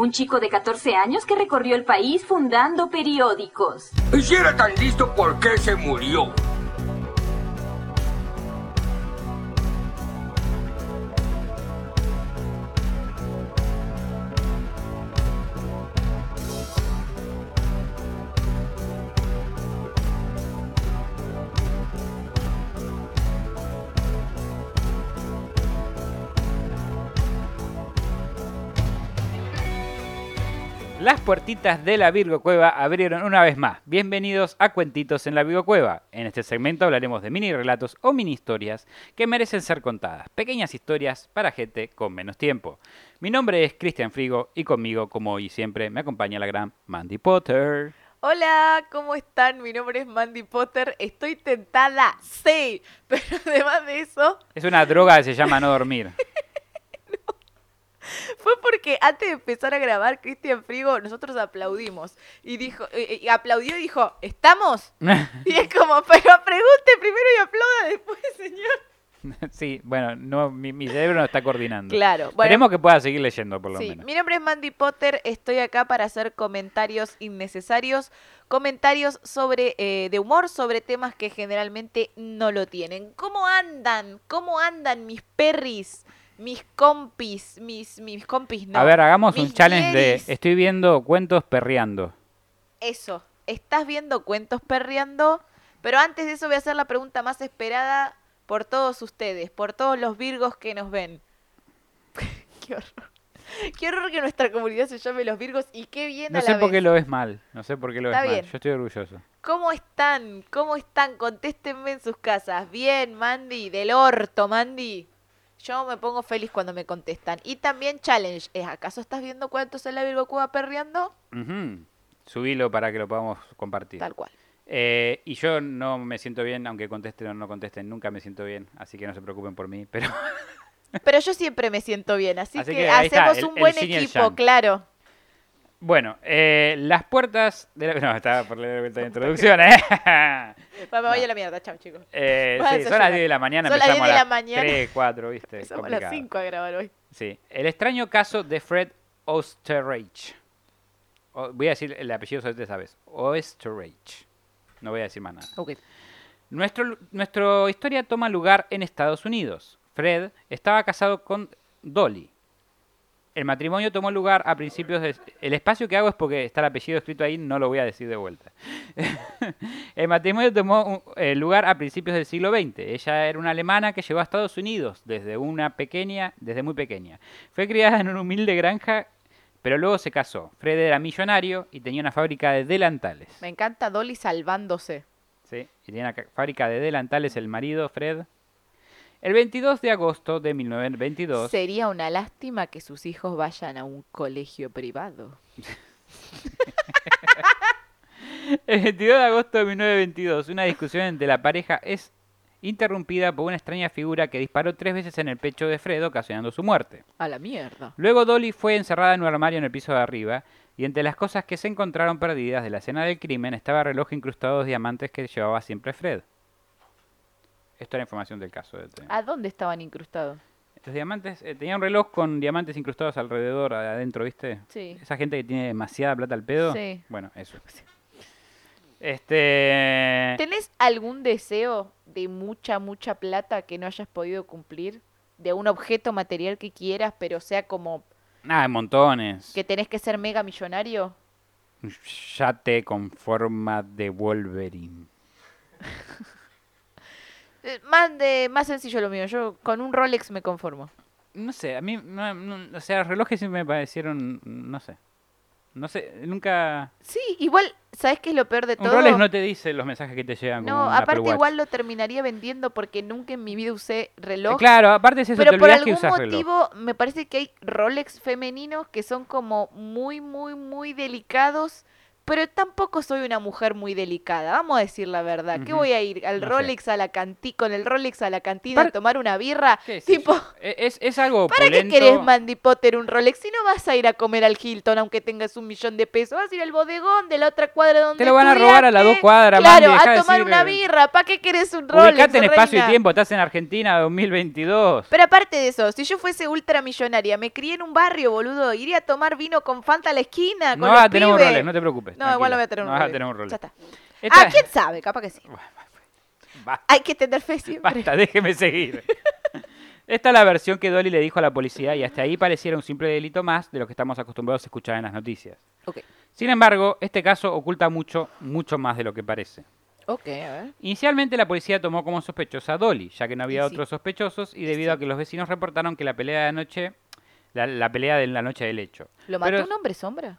Un chico de 14 años que recorrió el país fundando periódicos. Y si era tan listo, ¿por qué se murió? Las puertitas de la Virgo Cueva abrieron una vez más. Bienvenidos a Cuentitos en la Virgo Cueva. En este segmento hablaremos de mini relatos o mini historias que merecen ser contadas. Pequeñas historias para gente con menos tiempo. Mi nombre es Cristian Frigo y conmigo, como hoy siempre, me acompaña la gran Mandy Potter. Hola, ¿cómo están? Mi nombre es Mandy Potter. Estoy tentada, sí, pero además de eso, Es una droga que se llama no dormir. fue porque antes de empezar a grabar Cristian Frigo, nosotros aplaudimos. Y dijo, eh, y aplaudió y dijo, ¿estamos? Y es como, pero pregunte primero y aplauda después, señor. sí, bueno, no, mi, mi cerebro no está coordinando. Claro, bueno. Esperemos que pueda seguir leyendo, por lo Sí, menos. mi nombre es Mandy Potter, estoy acá para hacer comentarios innecesarios, comentarios sobre eh, de humor sobre temas que generalmente no lo tienen. ¿Cómo andan? ¿Cómo andan mis perris? Mis compis, mis, mis compis no. a ver, hagamos un challenge de estoy viendo cuentos perreando. Eso, estás viendo cuentos perreando, pero antes de eso voy a hacer la pregunta más esperada por todos ustedes, por todos los virgos que nos ven. qué horror. Qué horror que nuestra comunidad se llame los virgos y qué bien No a sé por qué lo ves mal. No sé por qué lo ves mal. Yo estoy orgulloso. ¿Cómo están? ¿Cómo están? Contéstenme en sus casas. Bien, Mandy, del orto, Mandy. Yo me pongo feliz cuando me contestan. Y también challenge. ¿Es acaso estás viendo cuántos en la Virgo Cuba perreando? Ujú. Subilo para que lo podamos compartir. Tal cual. Eh, y yo no me siento bien, aunque contesten o no contesten, nunca me siento bien. Así que no se preocupen por mí. Pero Pero yo siempre me siento bien, así, Así que, que ahí está, hacemos el- un buen equipo, claro. Bueno, eh, las puertas de la... No, estaba por leer de vuelta de introducción, ¿eh? Va, me voy a la mierda, chao chicos. Eh, sí, son las desayunar. 10 de la mañana, Son las empezamos 10 de la mañana. 3, 4, ¿viste? Empezamos a las Complicado. 5 a grabar hoy. Sí. El extraño caso de Fred Osterreich. O- voy a decir el apellido solamente esa vez. Osterreich. No voy a decir más nada. Ok. Nuestro, nuestra historia toma lugar en Estados Unidos. Fred estaba casado con Dolly. El matrimonio tomó lugar a principios de... El espacio que hago es porque está el apellido escrito ahí, no lo voy a decir de vuelta. el matrimonio tomó un- eh, lugar a principios del siglo XX. Ella era una alemana que llegó a Estados Unidos desde una pequeña, desde muy pequeña. Fue criada en una humilde granja, pero luego se casó. Fred era millonario y tenía una fábrica de delantales. Me encanta Dolly salvándose. Sí, y tenía una ca- fábrica de delantales el marido, Fred. El 22 de agosto de 1922, Sería una lástima que sus hijos vayan a un colegio privado. el 22 de agosto de 1922, una discusión entre la pareja es interrumpida por una extraña figura que disparó tres veces en el pecho de Fred, ocasionando su muerte. A la mierda. Luego Dolly fue encerrada en un armario en el piso de arriba, y entre las cosas que se encontraron perdidas de la escena del crimen estaba el reloj incrustado de diamantes que llevaba siempre Fred. Esto era información del caso. de- ¿A dónde estaban incrustados? Los diamantes, eh, tenía un reloj con diamantes incrustados alrededor, adentro, ¿viste? Sí. Esa gente que tiene demasiada plata al pedo. Sí. Bueno, eso. Este. ¿Tenés algún deseo de mucha, mucha plata que no hayas podido cumplir? De un objeto material que quieras, pero sea como Ah, montones. que tenés que ser mega millonario. Un yate con forma de Wolverine. Eh, Más, de, más sencillo lo mío. Yo con un Rolex me conformo. No sé, a mí, no- no- o sea, los relojes siempre me parecieron, no sé. No sé, nunca... Sí, igual, ¿sabes qué es lo peor de Un todo? Rolex no te dice los mensajes que te llegan No, un aparte igual lo terminaría vendiendo porque nunca en mi vida usé reloj. Claro, aparte es eso, pero te por olvidas que algún usas reloj. motivo me parece que hay Rolex femeninos que son como muy, muy, muy delicados, pero tampoco soy una mujer muy delicada, vamos a decir la verdad. ¿Qué Ujú. voy a ir al No sé. Rolex a la canti con el Rolex a la cantina a tomar una birra? ¿Qué sé Tipo? E- Es, es algo ¿para qué querés Mandy Potter un Rolex si no vas a ir a comer al Hilton aunque tengas un millón de pesos? Vas a ir al bodegón de la otra cuadra donde Te lo van a robar a las dos cuadras, Claro, Mandy, a de tomar decir, una birra. ¿Para qué querés un Rolex? Ubicate en espacio y tiempo, estás en Argentina 2022. Pero aparte de eso, si yo fuese ultramillonaria, me crié en un barrio, boludo, iría a tomar vino con Fanta a la esquina. No con los un pibes. Rolex, no te preocupes. No, igual tranquila. no voy a tener un No vas Rolex. a tener un Rolex. Ya está. Esta- Ah, quién sabe, capaz que sí. Basta, Hay que tener fe siempre. basta, déjeme seguir. Esta es la versión que Dolly le dijo a la policía y hasta ahí pareciera un simple delito más de lo que estamos acostumbrados a escuchar en las noticias. Sin embargo, este caso oculta mucho, mucho más de lo que parece. Ok, a ver. Inicialmente la policía tomó como sospechosa a Dolly, ya que no había sí. otros sospechosos y debido a que los vecinos reportaron que la pelea de anoche, la, la pelea de la noche del hecho. ¿Lo mató Pero- un hombre sombra?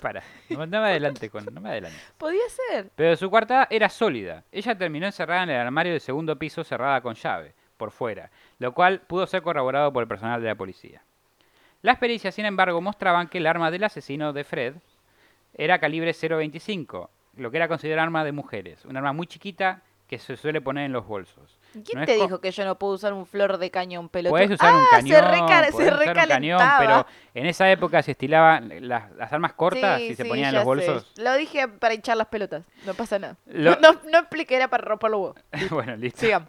Para, no, no me adelante con, no me adelante. Podía ser. Pero su coartada era sólida. Ella terminó encerrada en el armario del segundo piso cerrada con llave, por fuera, lo cual pudo ser corroborado por el personal de la policía. Las pericias, sin embargo, mostraban que el arma del asesino de Fred era calibre 0.25, lo que era considerado arma de mujeres, un arma muy chiquita que se suele poner en los bolsos. ¿Quién No te dijo que yo no puedo usar un flor de cañón pelotudo? Puedes usar un Ah, cañón, se, se usar un cañón, pero en esa época se estilaban las, las armas cortas Sí, y se sí, ponían en los bolsos. sé. Lo dije para hinchar las pelotas. No pasa nada. Lo- No, no expliqué, era para romper los huevos. bueno, listo. Sigamos.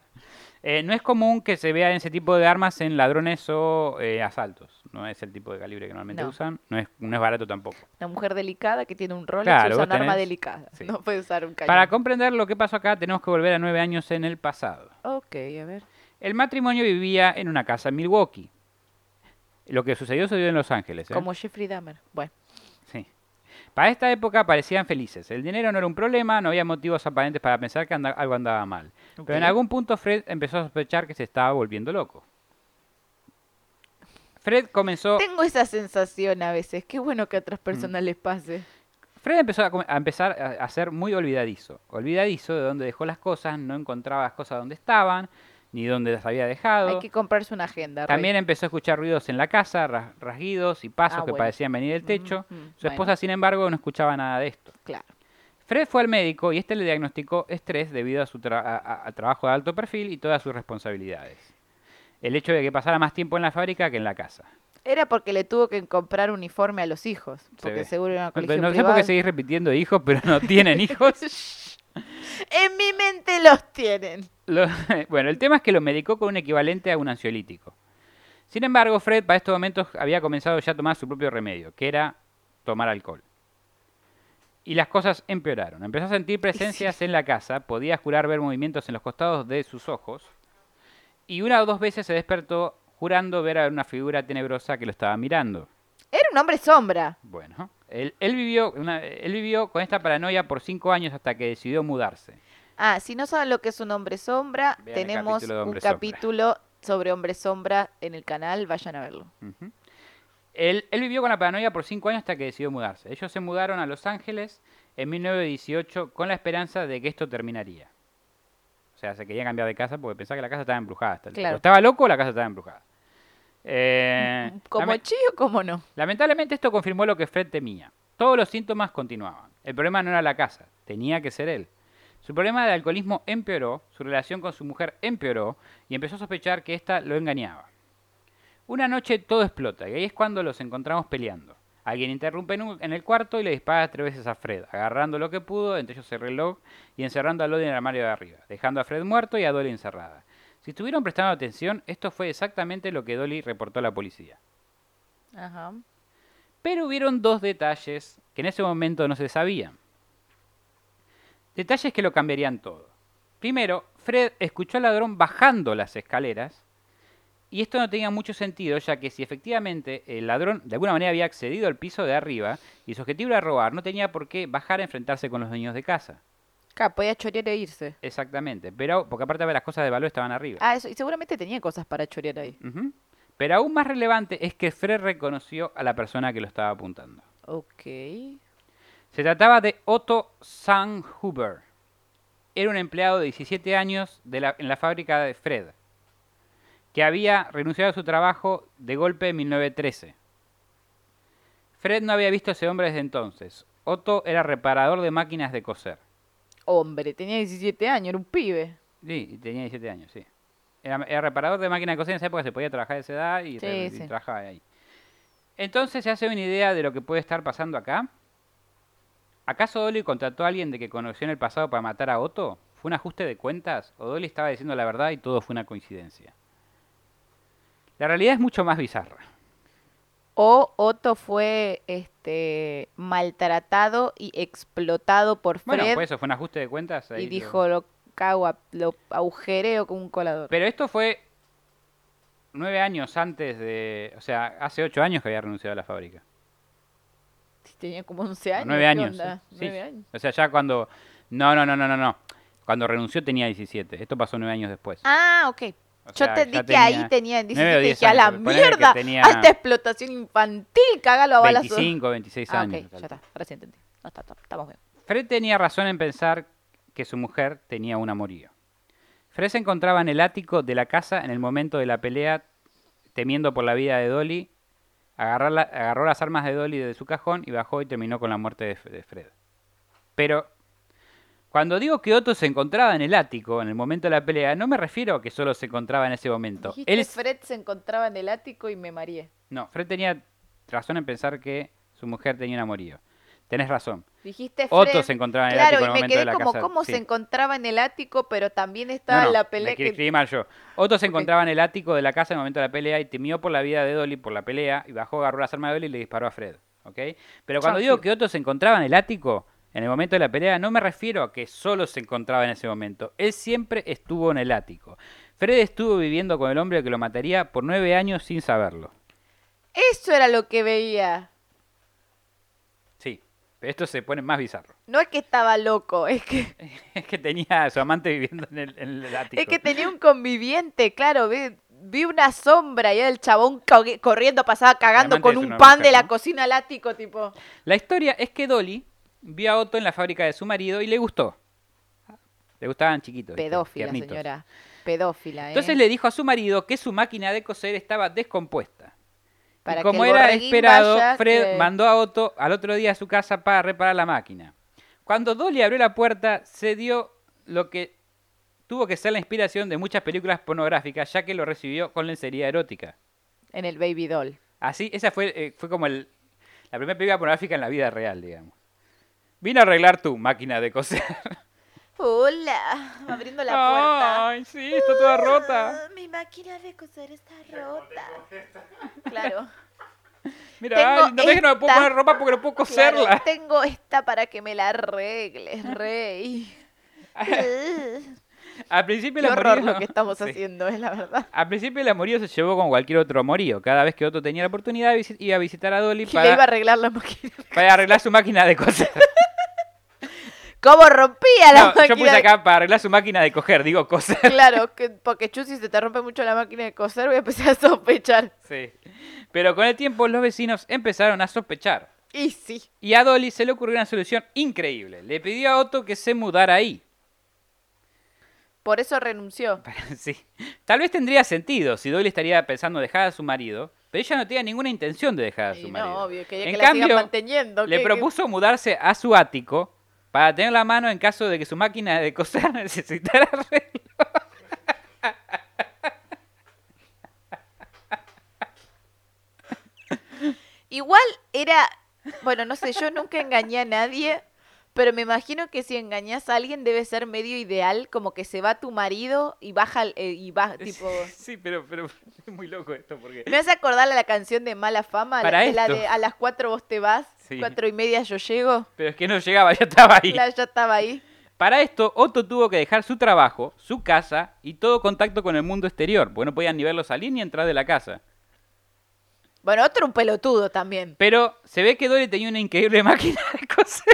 Eh, no es común que se vea ese tipo de armas en ladrones o eh, asaltos. No es el tipo de calibre que normalmente No. usan. No es, no es barato tampoco. Una mujer delicada que tiene un Rolex Claro, usa un arma delicada. sí. No puede usar un cañón. Para comprender lo que pasó acá, tenemos que volver a nueve años en el pasado. Ok, a ver. El matrimonio vivía en una casa en Milwaukee. Lo que sucedió sucedió en Los Ángeles. ¿eh? Como Jeffrey Dahmer. Bueno. Para esta época parecían felices. El dinero no era un problema, no había motivos aparentes para pensar que anda- algo andaba mal. Pero en algún punto Fred empezó a sospechar que se estaba volviendo loco. Fred comenzó... Tengo esa sensación a veces. Qué bueno que a otras personas les pase. Fred empezó a, empezar a, a ser muy olvidadizo. Olvidadizo de dónde dejó las cosas, no encontraba las cosas donde estaban, ni dónde las había dejado. Hay que comprarse una agenda. Rey. También empezó a escuchar ruidos en la casa, ras- rasguidos y pasos Ah, que bueno. parecían venir del techo. Su bueno. esposa, sin embargo, no escuchaba nada de esto. Claro. Fred fue al médico y este le diagnosticó estrés debido a su tra- a- a- a trabajo de alto perfil y todas sus responsabilidades. El hecho de que pasara más tiempo en la fábrica que en la casa. Era porque le tuvo que comprar uniforme a los hijos. Porque seguro era una No, colegio no sé por qué seguís repitiendo hijos, pero no tienen hijos. En mi mente los tienen. Lo- bueno, el tema es que lo medicó con un equivalente a un ansiolítico. Sin embargo, Fred para estos momentos había comenzado ya a tomar su propio remedio, que era tomar alcohol. Y las cosas empeoraron. Empezó a sentir presencias en la casa, podía jurar ver movimientos en los costados de sus ojos, y una o dos veces se despertó jurando ver a una figura tenebrosa que lo estaba mirando. Era un hombre sombra. Bueno, él, él vivió, una- él vivió con esta paranoia por cinco años hasta que decidió mudarse. Ah, si no saben lo que es un hombre sombra, Vean tenemos capítulo un Sombra. capítulo sobre hombre sombra en el canal. Vayan a verlo. Él, él vivió con la paranoia por cinco años hasta que decidió mudarse. Ellos se mudaron a Los Ángeles en 1918 con la esperanza de que esto terminaría. O sea, se querían cambiar de casa porque pensaba que la casa estaba embrujada. hasta el- Claro. o estaba loco o la casa estaba embrujada. Eh, Como chío, como no. lamentablemente esto confirmó lo que Fred temía. Todos los síntomas continuaban. El problema no era la casa, tenía que ser él. Su problema de alcoholismo empeoró, su relación con su mujer empeoró y empezó a sospechar que ésta lo engañaba. Una noche todo explota y ahí es cuando los encontramos peleando. Alguien interrumpe en, el cuarto y le dispara tres veces a Fred, agarrando lo que pudo, entre ellos el reloj, y encerrando a Dolly en el armario de arriba, dejando a Fred muerto y a Dolly encerrada. Si estuvieron prestando atención, esto fue exactamente lo que Dolly reportó a la policía. Ajá. Pero hubieron dos detalles que en ese momento no se sabían. Detalles que lo cambiarían todo. Primero, Fred escuchó al ladrón bajando las escaleras y esto no tenía mucho sentido ya que si efectivamente el ladrón de alguna manera había accedido al piso de arriba y su objetivo era robar, no tenía por qué bajar a enfrentarse con los dueños de casa. Claro, podía chorear e irse. Exactamente, pero porque aparte las cosas de valor estaban arriba. Ah, eso. Y seguramente tenía cosas para chorear ahí. Pero aún más relevante es que Fred reconoció a la persona que lo estaba apuntando. Ok. Se trataba de Otto Sandhuber. Era un empleado de 17 años de la- en la fábrica de Fred, que había renunciado a su trabajo de golpe en 1913. Fred no había visto a ese hombre desde entonces. Otto era reparador de máquinas de coser. Hombre, tenía 17 años, era un pibe. Sí, tenía 17 años, sí. Era, era reparador de máquinas de coser en esa época, se podía trabajar a esa edad y, Sí, re- y sí. trabajaba ahí. Entonces, ¿se hace una idea de lo que puede estar pasando acá? ¿Acaso Dolly contrató a alguien de que conoció en el pasado para matar a Otto? ¿Fue un ajuste de cuentas? ¿O Dolly estaba diciendo la verdad y todo fue una coincidencia? La realidad es mucho más bizarra. O Otto fue este maltratado y explotado por Fred Bueno, pues eso fue un ajuste de cuentas. ahí y lo- dijo lo cago, a- lo agujereo con un colador. Pero esto fue nueve años antes de... O sea, hace ocho años que había renunciado a la fábrica. Tenía como 11 años. nueve ¿qué años. sí. O sea, ya cuando... No, no, no, no, no, no. Cuando renunció tenía 17. Esto pasó nueve años después. Ah, ok. O Yo entendí ya que ahí tenía tenía nueve o 17 y diez dije, a la mierda, tenía alta explotación infantil, cágalo a balazos. 25, 26 Ah, años. ok, ya está, ahora sí entendí. No, está, está, estamos bien. Fred tenía razón en pensar que su mujer tenía un amorío. Fred se encontraba en el ático de la casa en el momento de la pelea, temiendo por la vida de Dolly. La- agarró las armas de Dolly de su cajón y bajó y terminó con la muerte de, Fred. Pero cuando digo que Otto se encontraba en el ático en el momento de la pelea, no me refiero a que solo se encontraba en ese momento. Él, Fred se encontraba en el ático y me mareé. no, Fred tenía razón en pensar que su mujer tenía un amorío. Tenés razón. Dijiste Fred. Otto se encontraba en el claro, ático en el y me momento quedé de la como casa. cómo sí. se encontraba en el ático, pero también estaba no, la la pelea que que... escribí mal yo. Otto se Ok. encontraba en el ático de la casa en el momento de la pelea y temió por la vida de Dolly por la pelea y bajó, agarró las armas de Dolly y le disparó a Fred. ¿ok? Pero cuando Chao, digo Phil. que Otto se encontraba en el ático en el momento de la pelea, no me refiero a que solo se encontraba en ese momento. Él siempre estuvo en el ático. Fred estuvo viviendo con el hombre que lo mataría por nueve años sin saberlo. Eso era lo que veía. Esto se pone más bizarro. No es que estaba loco, es que, Es que tenía a su amante viviendo en el, en el ático. es que tenía un conviviente, claro, vi, vi una sombra y era el chabón corriendo, pasaba cagando con un pan mujer, de la ¿no? cocina al ático, tipo. La historia es que Dolly vio a Otto en la fábrica de su marido y le gustó. Le gustaban chiquitos. Pedófila, señora. Pedófila, ¿eh? Entonces le dijo a su marido que su máquina de coser estaba descompuesta. Para y que como era esperado, vaya, Fred que- mandó a Otto al otro día a su casa para reparar la máquina. Cuando Dolly abrió la puerta, se dio lo que tuvo que ser la inspiración de muchas películas pornográficas, ya que lo recibió con lencería erótica. En el Baby Doll. Así, esa fue, eh, fue como el, la primera película pornográfica en la vida real, digamos. Vino a arreglar tu máquina de coser. Hola, abriendo la puerta. Ay, sí, está toda rota. Ah, Mi máquina de coser está rota. Claro. Mira, Tengo ay, no ves que no me puedo esta. poner ropa porque no puedo coserla. Claro, tengo esta para que me la arregles, rey. Al principio Qué el horror amorío... lo que estamos Sí. haciendo, es la verdad. Al principio el amorío se llevó como cualquier otro amorío. Cada vez que Otto tenía la oportunidad, visi- iba a visitar a Dolly Y le iba a para, arreglar la máquina. para arreglar su máquina de coser. ¿Cómo rompía la No, máquina? yo puse acá para arreglar su máquina de coger, digo coser. Claro, que, porque Chu, si se te rompe mucho la máquina de coser, voy a empezar a sospechar. Sí. Pero con el tiempo los vecinos empezaron a sospechar. Y sí. Y a Dolly se le ocurrió una solución increíble. Le pidió a Otto que se mudara ahí. Por eso renunció. Sí. Tal vez tendría sentido si Dolly estaría pensando dejar a su marido, pero ella no tenía ninguna intención de dejar a su Y marido. no, obvio, quería en que la sigan cambio, manteniendo. le que- que- propuso mudarse a su ático para tener la mano en caso de que su máquina de coser necesitara arreglo. Igual era, bueno, no sé, yo nunca engañé a nadie, pero me imagino que si engañas a alguien debe ser medio ideal, como que se va tu marido y baja, eh, y va, tipo... Sí, pero, pero es muy loco esto porque... Me hace acordar a la canción de Mala Fama, la- Para la esto. de a las cuatro vos te vas, Sí. cuatro y media yo llego, Pero es que no llegaba, ya estaba ahí. la, ya estaba ahí. Para esto, Otto tuvo que dejar su trabajo, su casa y todo contacto con el mundo exterior, porque no podían ni verlo salir ni entrar de la casa. Bueno, otro un pelotudo también. Pero se ve que Dolly tenía una increíble máquina de coser.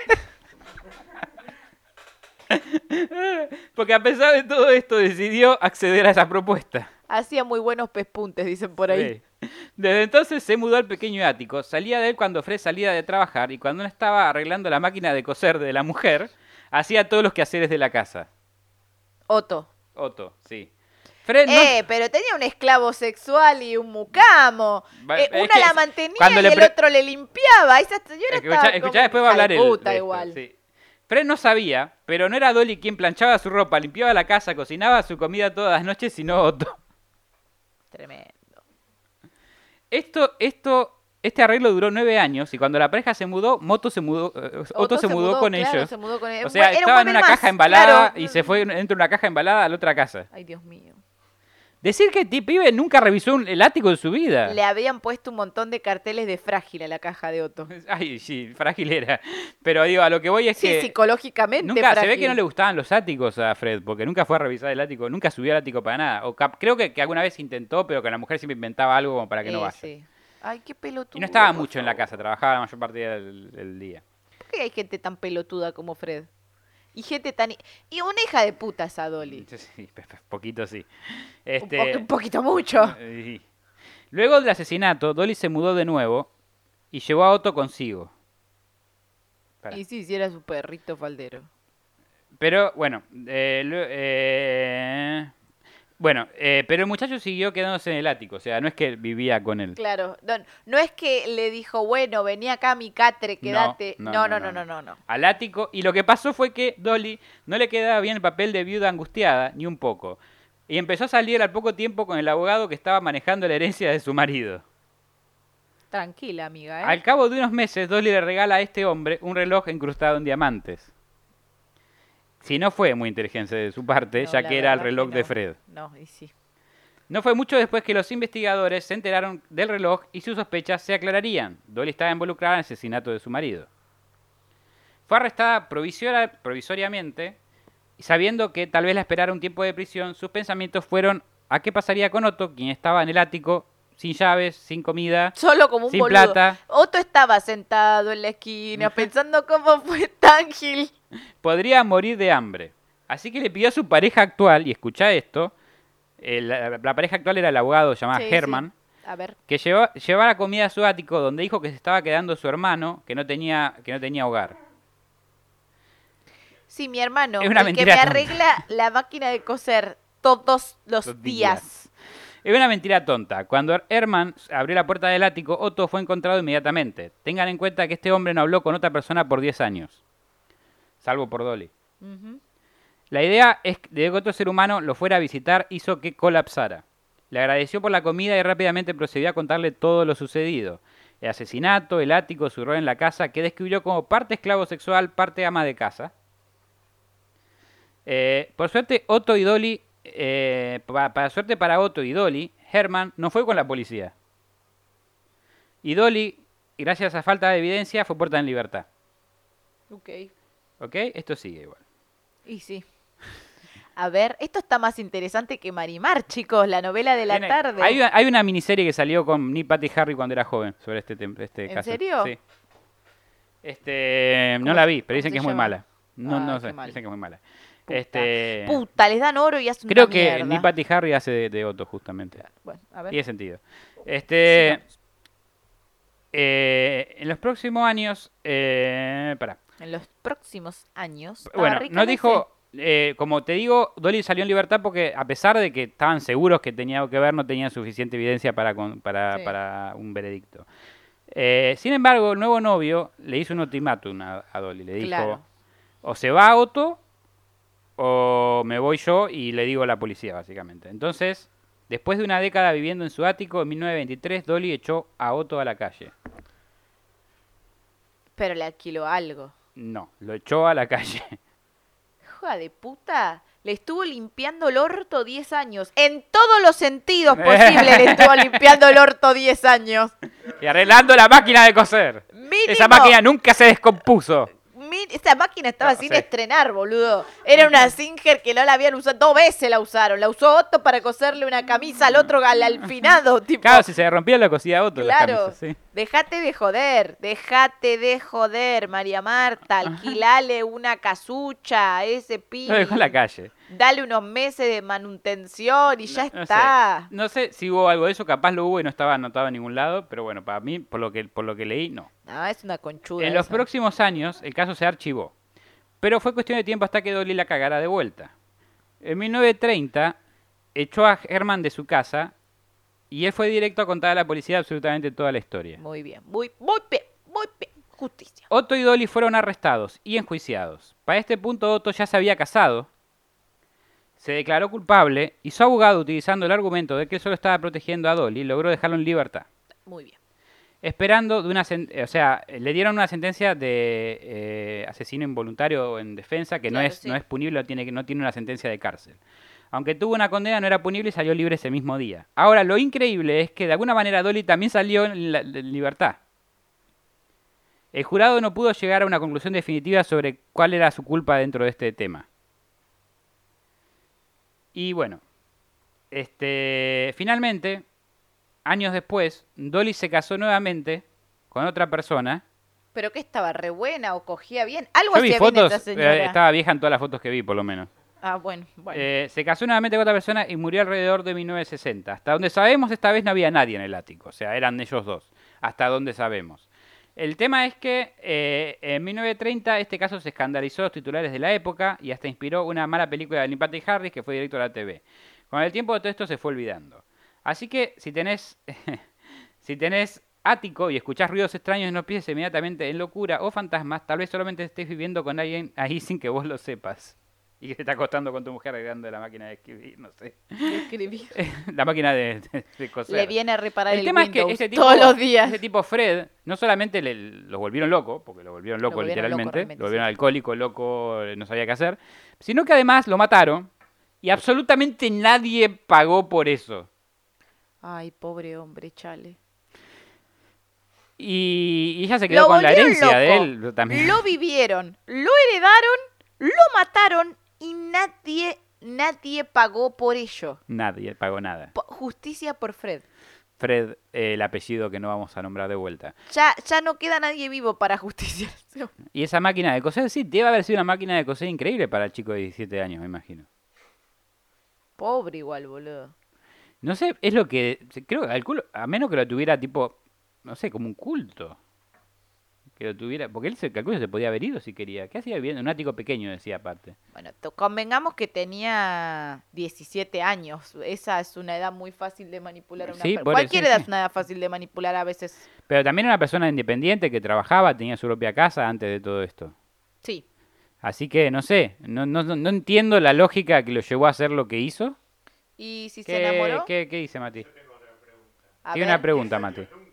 Porque a pesar de todo esto decidió acceder a esa propuesta. Hacía muy buenos pespuntes, dicen por ahí. Sí. Desde entonces se mudó al pequeño ático, salía de él cuando Fred salía de trabajar y cuando no estaba arreglando la máquina de coser de la mujer, hacía todos los quehaceres de la casa. Otto. Otto, sí. Fred no- Eh, pero tenía un esclavo sexual y un mucamo. Eh, una la mantenía y el pre- otro le limpiaba. Esa señora Escuchá, estaba escuchá, como después va a hablar el. puta esto, igual. sí. Fred no sabía, pero no era Dolly quien planchaba su ropa, limpiaba la casa, cocinaba su comida todas las noches, sino Otto. Tremendo. Esto, esto, este arreglo duró nueve años y cuando la pareja se mudó, Moto se mudó, eh, Otto, se, mudó, con claro, ellos. se mudó con O sea, Era estaba en una más, caja embalada claro. y se fue dentro de una caja embalada a la otra casa. Ay, Dios mío. Decir que este pibe nunca revisó un- el ático de su vida. Le habían puesto un montón de carteles de frágil a la caja de Otto. Ay, sí, frágil era. Pero digo, a lo que voy es Sí, que psicológicamente nunca se ve que no le gustaban los áticos a Fred, porque nunca fue a revisar el ático, nunca subió al ático para nada. O cap- creo que, que alguna vez intentó, pero que la mujer siempre inventaba algo como para que no Eh, vaya. sí. Ay, qué pelotudo. Y no estaba mucho en la casa, trabajaba la mayor parte del, del día. ¿Por qué hay gente tan pelotuda como Fred? Y gente tan... Y una hija de puta esa Dolly. Sí, poquito sí. Un, Este, po- un poquito mucho. eh. Luego del asesinato, Dolly se mudó de nuevo y llevó a Otto consigo. Pará. Y sí, sí era su perrito faldero. Pero bueno, eh, eh, bueno, eh, pero el muchacho siguió quedándose en el ático, o sea, no es que vivía con él. Claro. No, no es que le dijo, bueno, vení acá a mi catre, quédate. no, No, no, no, no, no, no, no. no. Al ático, y lo que pasó fue que Dolly no le quedaba bien el papel de viuda angustiada, ni un poco. Y empezó a salir al poco tiempo con el abogado que estaba manejando la herencia de su marido. Tranquila, amiga, ¿eh? Al cabo de unos meses, Dolly le regala a este hombre un reloj incrustado en diamantes. Si no fue muy inteligencia de su parte, No, ya que era el reloj de. Fred. No, y sí. No fue mucho después que los investigadores se enteraron del reloj y sus sospechas se aclararían. Dolly estaba involucrada en el asesinato de su marido. Fue arrestada provisoriamente y sabiendo que tal vez la esperara un tiempo de prisión, sus pensamientos fueron a qué pasaría con Otto, quien estaba en el ático, sin llaves, sin comida. Solo como un Sin boludo. plata. Otto estaba sentado en la esquina pensando cómo fue tan gil. podría morir de hambre. Así que le pidió a su pareja actual, y escucha esto, eh, la, la pareja actual era el abogado llamado Sí, sí. Herman, A ver. que lleva- llevara comida a su ático donde dijo que se estaba quedando su hermano, que no tenía, que no tenía hogar. Sí, mi hermano, Es una el que me tonta. arregla la máquina de coser todos los Los días. días. Es una mentira tonta. Cuando Herman abrió la puerta del ático, Otto fue encontrado inmediatamente. Tengan en cuenta que este hombre no habló con otra persona por 10 años. Salvo por Dolly. La idea es que- de que otro ser humano lo fuera a visitar hizo que colapsara. Le agradeció por la comida y rápidamente procedió a contarle todo lo sucedido. El asesinato, el ático, su rol en la casa, que describió como parte esclavo sexual, parte ama de casa. Eh, por suerte, Otto y Dolly, eh, pa- para suerte para Otto y Dolly, Herman no fue con la policía. Y Dolly, gracias a falta de evidencia, fue puerta en libertad. Ok. ¿Ok? Esto sigue igual. Y sí. A ver, esto está más interesante que Marimar, chicos, la novela de la Tiene- tarde. Hay, una- hay una miniserie que salió con Nick Patty Harry cuando era joven sobre este, este ¿En caso. serio? Sí. Este, no ¿Cómo la vi, pero cómo dicen que es muy mala. No, Ah, no sé, dicen que es muy mala. Puta. Este, Puta, les dan oro y hacen creo una que mierda. Nick Patty Harry hace de, de Otto justamente. Bueno, a ver. Tiene sentido. Este, eh, en los próximos años, eh, pará. En los próximos años. Bueno, no dijo, eh, como te digo, Dolly salió en libertad porque a pesar de que estaban seguros que tenía que ver, no tenían suficiente evidencia para, con- para, Sí. para un veredicto. Eh, sin embargo, el nuevo novio le hizo un ultimátum a, a Dolly. Le dijo, Claro. o se va a Otto o me voy yo y le digo a la policía, básicamente. Entonces, después de una década viviendo en su ático, en 1923, Dolly echó a Otto a la calle. Pero le alquiló algo. No, lo echó a la calle. Hija de puta. Le estuvo limpiando el orto 10 años. En todos los sentidos posibles le estuvo limpiando el orto 10 años. y arreglando la máquina de coser. Mínimo. Esa máquina nunca se descompuso. Mi- Esta máquina estaba No, sin sí. estrenar, boludo. Era una Singer que no la habían usado. Dos veces la usaron. La usó Otto para coserle una camisa al otro al alfinado. Tipo, Claro, si se rompía la cosía otro. las Claro. camisas, sí. Dejate de joder, dejate de joder, María Marta. Alquilale una casucha a ese pibe. Lo dejó en la calle. Dale unos meses de manutención y ya No está. sé, no sé si hubo algo de eso, capaz lo hubo y no estaba anotado en ningún lado, pero bueno, para mí, por lo que, por lo que leí, no. No, es una conchuda. En los próximos años, el caso se archivó. Pero fue cuestión de tiempo hasta que Dolly la cagara de vuelta. En 1930, echó a Herman de su casa y él fue directo a contar a la policía absolutamente toda la historia. Muy bien, muy, muy bien, muy bien. Justicia. Otto y Dolly fueron arrestados y enjuiciados. Para este punto Otto ya se había casado, se declaró culpable y su abogado, utilizando el argumento de que él solo estaba protegiendo a Dolly, logró dejarlo en libertad. Muy bien. Esperando de una o sea, le dieron una sentencia de eh, asesino involuntario en defensa que no es sí. no es punible, no tiene no tiene una sentencia de cárcel. Aunque tuvo una condena, no era punible y salió libre ese mismo día. Ahora, lo increíble es que de alguna manera Dolly también salió en, la- en libertad. El jurado no pudo llegar a una conclusión definitiva sobre cuál era su culpa dentro de este tema. Y bueno, este, finalmente, años después, Dolly se casó nuevamente con otra persona. ¿Pero qué estaba? ¿Re buena o cogía bien? Algo Yo vi hacía bien fotos, esta señora. eh, estaba vieja en todas las fotos que vi, por lo menos. Ah, bueno, bueno. Eh, se casó nuevamente con otra persona y murió alrededor de 1960. Hasta donde sabemos, esta vez no había nadie en el ático. O sea, eran ellos dos. Hasta donde sabemos. El tema es que eh, en 1930 este caso se escandalizó a los titulares de la época y hasta inspiró una mala película de Neil Patrick Harris que fue directo a la TV. Con el tiempo todo esto se fue olvidando. Así que si tenés, si tenés ático y escuchás ruidos extraños no pienses inmediatamente en locura o fantasmas, tal vez solamente estés viviendo con alguien ahí sin que vos lo sepas. Y que te está acostando con tu mujer arreglando la máquina de escribir, no sé. De escribir. la máquina de, de- de coser. Le viene a reparar el, el, tema es que ese tipo, todos los días. ese tipo Fred, no solamente le, lo volvieron loco, porque lo volvieron loco literalmente, lo volvieron sí. alcohólico, loco, no sabía qué hacer, sino que además lo mataron y absolutamente nadie pagó por eso. Ay, pobre hombre, chale. Y, ella se quedó Lo con la herencia de él también. Lo vivieron, lo heredaron, lo mataron y nadie, nadie pagó por ello. Nadie pagó nada. Po- Justicia por Fred. Fred, eh, el apellido que no vamos a nombrar de vuelta. Ya, ya no queda nadie vivo para justicia. Y esa máquina de coser, sí, debe haber sido una máquina de coser increíble para el chico de 17 años, me imagino. Pobre igual, boludo. No sé, es lo que. Creo que culo, a menos que lo tuviera tipo. No sé, como un culto. Que lo tuviera. Porque él se calcula se podía haber ido si quería. ¿Qué hacía viviendo? Un ático pequeño, decía aparte. Bueno, convengamos que tenía 17 años. Esa es una edad muy fácil de manipular a una Sí, persona. por eso, Cualquier edad sí. es una edad fácil de manipular a veces. Pero también era una persona independiente que trabajaba, tenía su propia casa antes de todo esto. Sí. Así que no sé, no, no, no no entiendo la lógica que lo llevó a hacer lo que hizo. ¿Y si se ¿Qué, enamoró? qué, qué dice Mati? Tiene una pregunta, Mati.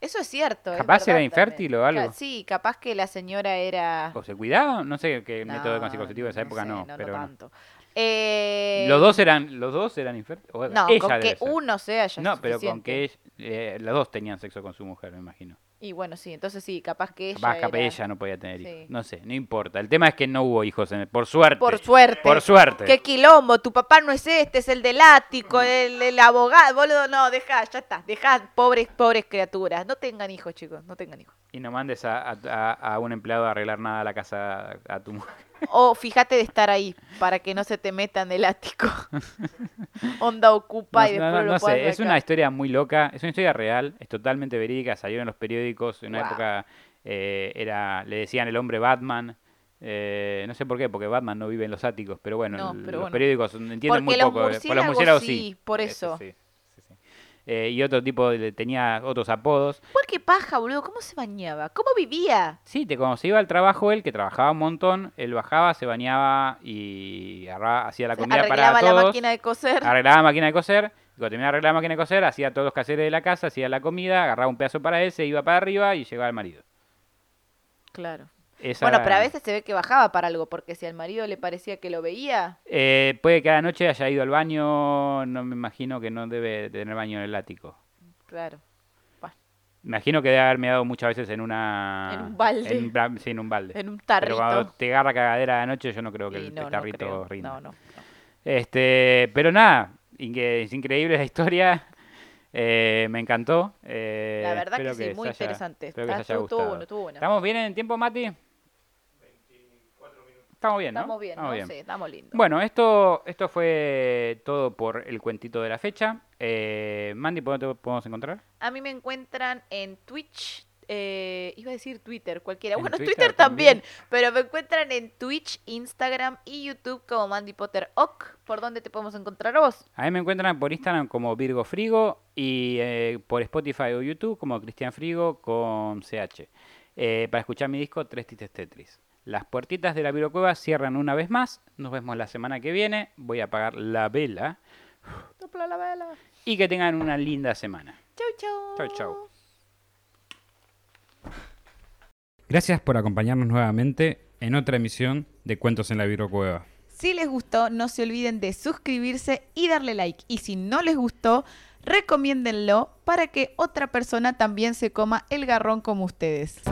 Eso es cierto. es Capaz era infértil también. o algo. Sí, capaz que la señora era... ¿O se cuidaba? No sé qué No, método anticonceptivo de esa época, sé, no. pero no. tanto. Eh, Los dos eran, los dos eran infértiles. No, ella con que ser. uno sea ya No, pero con que eh, los dos tenían sexo con su mujer, me imagino. Y bueno, sí, entonces sí, capaz que ella Capaz era- ella no podía tener hijos. Sí. No sé, no importa. El tema es que no hubo hijos, en el- por suerte. Por suerte. Por suerte. Qué quilombo, tu papá no es este, es el del ático, el, el abogado, boludo, no, deja, ya está, deja, pobres, pobres criaturas, no tengan hijos, chicos, no tengan hijos. Y no mandes a, a- a- a un empleado a arreglar nada a la casa a tu mujer. O fíjate de estar ahí, para que no se te metan del ático. Onda ocupa No, y después no, lo no puedas sé, es una historia muy loca, es una historia real, es totalmente verídica, salió en los periódicos, en una Wow. época eh, era, le decían el hombre Batman, eh, no sé por qué, porque Batman no vive en los áticos, pero bueno, el- pero los bueno. periódicos entienden muy Porque poco, eh, por los murciélagos sí, sí, por eso. sí. Eh, y otro tipo, de- tenía otros apodos. ¿Por qué paja, boludo? ¿Cómo se bañaba? ¿Cómo vivía? Sí, te, cuando se iba al trabajo él, que trabajaba un montón, él bajaba, se bañaba y hacía la comida Arreglaba para la todos. máquina de coser. Arreglaba la máquina de coser. y Cuando terminaba de arreglar la máquina de coser, hacía todos los caseres de la casa, hacía la comida, agarraba un pedazo para él, se iba para arriba y llegaba al marido. Claro. Esa Bueno, pero a veces se ve que bajaba para algo, porque si al marido le parecía que lo veía, Eh, puede que a la noche haya ido al baño, no me imagino que no debe tener baño en el ático. claro. Me imagino que debe haber meado muchas veces en una... En un balde. En un, sí, en un balde. En un Pero tarrito. cuando te agarra cagadera de noche, yo no creo que Y el, no, tarrito rinda. No, no. Este, pero nada, es increíble la historia. eh, me encantó. eh, La verdad que sí, muy haya- interesante. que Está- haya estuvo- bueno, bueno. ¿Estamos bien en tiempo, Mati? Estamos bien, ¿no? Estamos bien, ¿no? Sí, estamos lindos. Bueno, esto, esto fue todo por el cuentito de la fecha. Eh, Mandy, ¿por dónde te podemos encontrar? A mí me encuentran en Twitch eh, iba a decir Twitter, cualquiera. En bueno, Twitter Twitter, también, pero me encuentran en Twitch, Instagram y YouTube como Mandy Potter Ock. ¿Por dónde te podemos encontrar a vos? A mí me encuentran por Instagram como Virgo Frigo y eh, por Spotify o YouTube como Cristian Frigo con CH. Eh, para escuchar mi disco Tres Tites Tetris. Las puertitas de la Virgo Cueva cierran una vez más. Nos vemos la semana que viene. Voy a apagar la vela. Sopla la vela. Y que tengan una linda semana. Chau, chau. Chau, chau. Gracias por acompañarnos nuevamente en otra emisión de Cuentos en la Virgo Cueva. Si les gustó, no se olviden de suscribirse y darle like. Y si no les gustó, recomiéndenlo para que otra persona también se coma el garrón como ustedes.